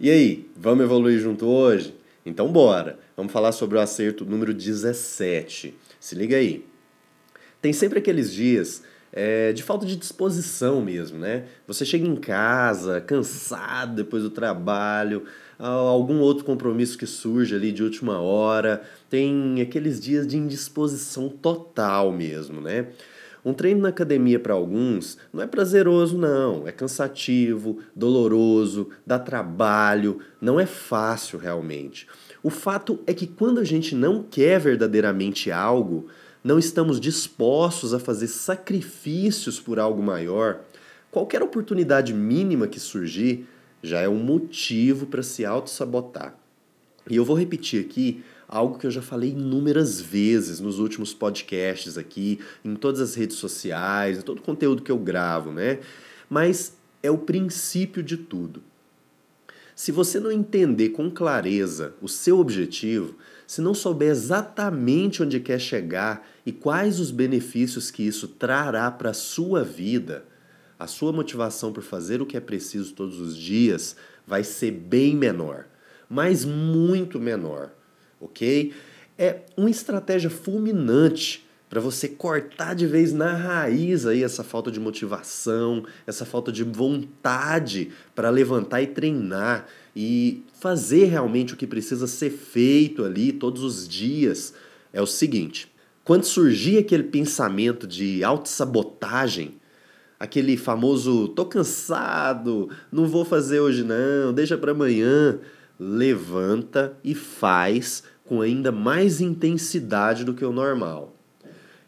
E aí, vamos evoluir junto hoje? Então bora! Vamos falar sobre o acerto número 17. Se liga aí. Tem sempre aqueles dias é, de falta de disposição mesmo, né? Você chega em casa cansado depois do trabalho, algum outro compromisso que surge ali de última hora, tem aqueles dias de indisposição total mesmo, né? Um treino na academia para alguns não é prazeroso, não. É cansativo, doloroso, dá trabalho, não é fácil realmente. O fato é que quando a gente não quer verdadeiramente algo, não estamos dispostos a fazer sacrifícios por algo maior, qualquer oportunidade mínima que surgir já é um motivo para se auto-sabotar. E eu vou repetir aqui algo que eu já falei inúmeras vezes nos últimos podcasts aqui, em todas as redes sociais, em todo o conteúdo que eu gravo, né? Mas é o princípio de tudo. Se você não entender com clareza o seu objetivo, se não souber exatamente onde quer chegar e quais os benefícios que isso trará para a sua vida, a sua motivação por fazer o que é preciso todos os dias vai ser bem menor, mas muito menor ok? É uma estratégia fulminante para você cortar de vez na raiz aí essa falta de motivação, essa falta de vontade para levantar e treinar e fazer realmente o que precisa ser feito ali todos os dias. É o seguinte, quando surgir aquele pensamento de autossabotagem, aquele famoso tô cansado, não vou fazer hoje não, deixa para amanhã, levanta e faz com ainda mais intensidade do que o normal.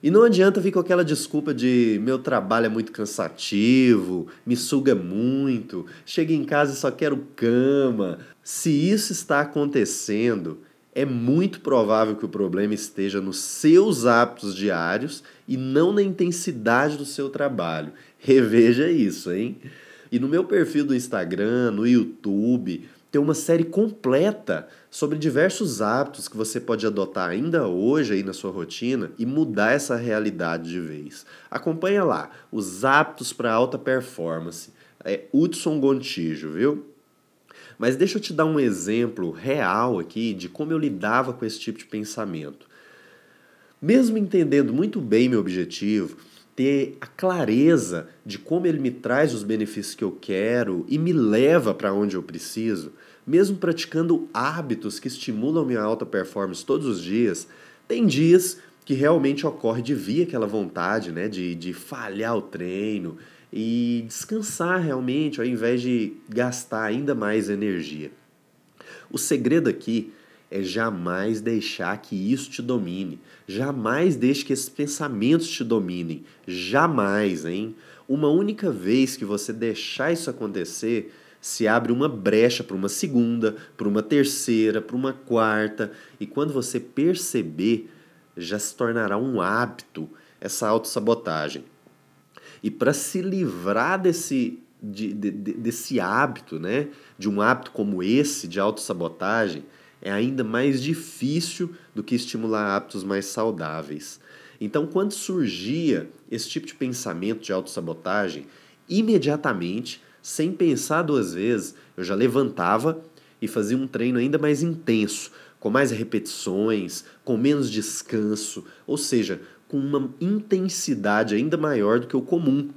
E não adianta vir com aquela desculpa de meu trabalho é muito cansativo, me suga muito, chego em casa e só quero cama. Se isso está acontecendo, é muito provável que o problema esteja nos seus hábitos diários e não na intensidade do seu trabalho. Reveja isso, hein? E no meu perfil do Instagram, no YouTube, tem uma série completa sobre diversos hábitos que você pode adotar ainda hoje aí na sua rotina e mudar essa realidade de vez. Acompanha lá, os hábitos para alta performance. É Hudson Gontijo, viu? Mas deixa eu te dar um exemplo real aqui de como eu lidava com esse tipo de pensamento. Mesmo entendendo muito bem meu objetivo, ter a clareza de como ele me traz os benefícios que eu quero e me leva para onde eu preciso, mesmo praticando hábitos que estimulam minha alta performance todos os dias, tem dias que realmente ocorre de vir aquela vontade né, de, de falhar o treino e descansar realmente ao invés de gastar ainda mais energia. O segredo aqui é jamais deixar que isso te domine. Jamais deixe que esses pensamentos te dominem. Jamais, hein? Uma única vez que você deixar isso acontecer, se abre uma brecha para uma segunda, para uma terceira, para uma quarta, e quando você perceber, já se tornará um hábito essa autossabotagem. E para se livrar desse, de, de, desse hábito, né, de um hábito como esse de autossabotagem, é ainda mais difícil do que estimular hábitos mais saudáveis. Então, quando surgia esse tipo de pensamento de autossabotagem, imediatamente, sem pensar duas vezes, eu já levantava e fazia um treino ainda mais intenso, com mais repetições, com menos descanso, ou seja, com uma intensidade ainda maior do que o comum.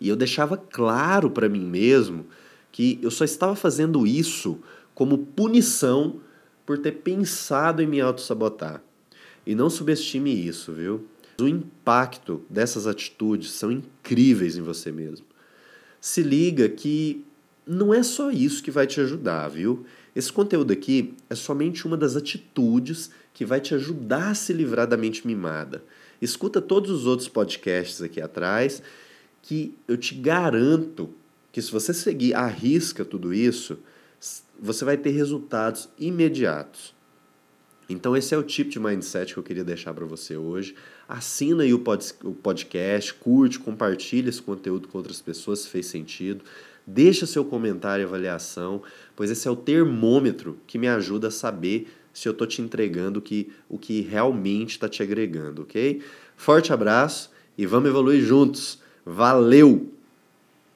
E eu deixava claro para mim mesmo que eu só estava fazendo isso como punição por ter pensado em me auto-sabotar. E não subestime isso, viu? O impacto dessas atitudes são incríveis em você mesmo. Se liga que não é só isso que vai te ajudar, viu? Esse conteúdo aqui é somente uma das atitudes que vai te ajudar a se livrar da mente mimada. Escuta todos os outros podcasts aqui atrás, que eu te garanto que se você seguir à risca tudo isso, você vai ter resultados imediatos. Então, esse é o tipo de mindset que eu queria deixar para você hoje. Assina aí o podcast, curte, compartilha esse conteúdo com outras pessoas se fez sentido. Deixa seu comentário e avaliação, pois esse é o termômetro que me ajuda a saber se eu estou te entregando que, o que realmente está te agregando, ok? Forte abraço e vamos evoluir juntos. Valeu!